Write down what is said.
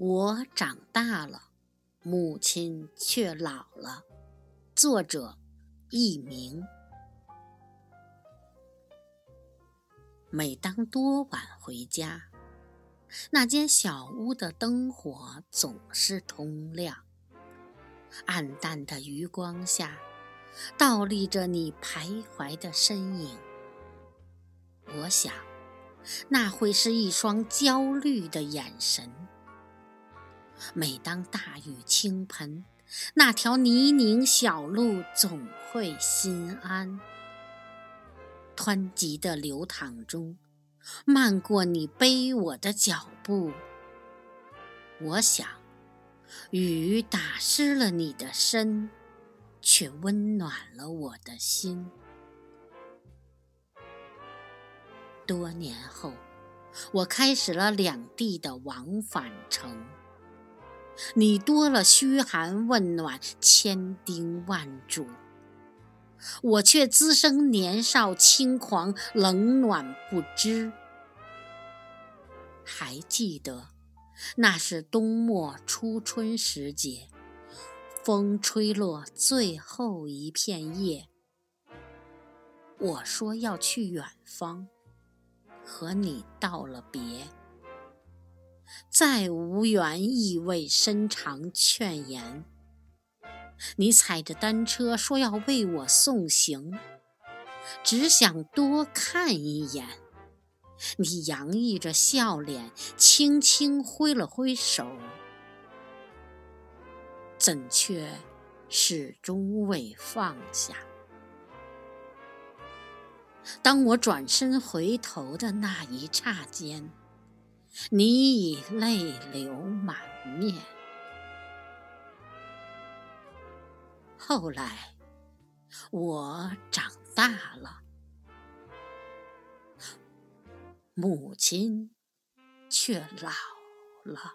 我长大了，母亲却老了。作者：佚名。每当多晚回家，那间小屋的灯火总是通亮，暗淡的余光下，倒立着你徘徊的身影。我想，那会是一双焦虑的眼神。每当大雨倾盆，那条泥泞小路总会心安。湍急的流淌中，漫过你背我的脚步。我想，雨打湿了你的身，却温暖了我的心。多年后，我开始了两地的往返程。你多了嘘寒问暖，千叮万嘱，我却滋生年少轻狂，冷暖不知。还记得，那是冬末初春时节，风吹落最后一片叶。我说要去远方，和你道了别。再无缘意味深长劝言。你踩着单车说要为我送行，只想多看一眼。你洋溢着笑脸，轻轻挥了挥手，怎却始终未放下？当我转身回头的那一刹间。你已泪流满面。后来，我长大了，母亲却老了。